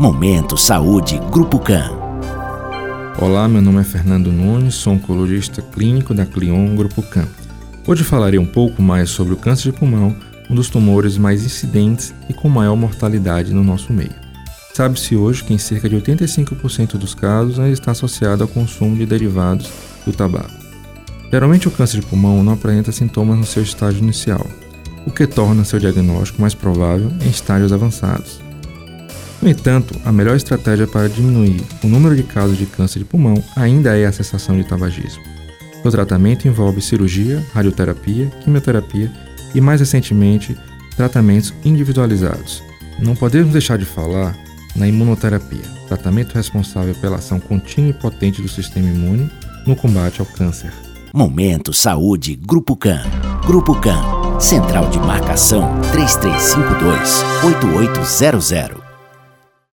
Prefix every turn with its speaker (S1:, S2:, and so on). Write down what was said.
S1: Momento Saúde Grupo CAN.
S2: Olá, meu nome é Fernando Nunes, sou oncologista clínico da Clion Grupo CAN. Hoje falarei um pouco mais sobre o câncer de pulmão, um dos tumores mais incidentes e com maior mortalidade no nosso meio. Sabe-se hoje que em cerca de 85% dos casos ele está associado ao consumo de derivados do tabaco. Geralmente o câncer de pulmão não apresenta sintomas no seu estágio inicial, o que torna seu diagnóstico mais provável em estágios avançados. No entanto, a melhor estratégia para diminuir o número de casos de câncer de pulmão ainda é a cessação de tabagismo. O tratamento envolve cirurgia, radioterapia, quimioterapia e, mais recentemente, tratamentos individualizados. Não podemos deixar de falar na imunoterapia, tratamento responsável pela ação contínua e potente do sistema imune no combate ao câncer.
S1: Momento Saúde Grupo CAN. Grupo CAN. Central de Marcação 3352 8800.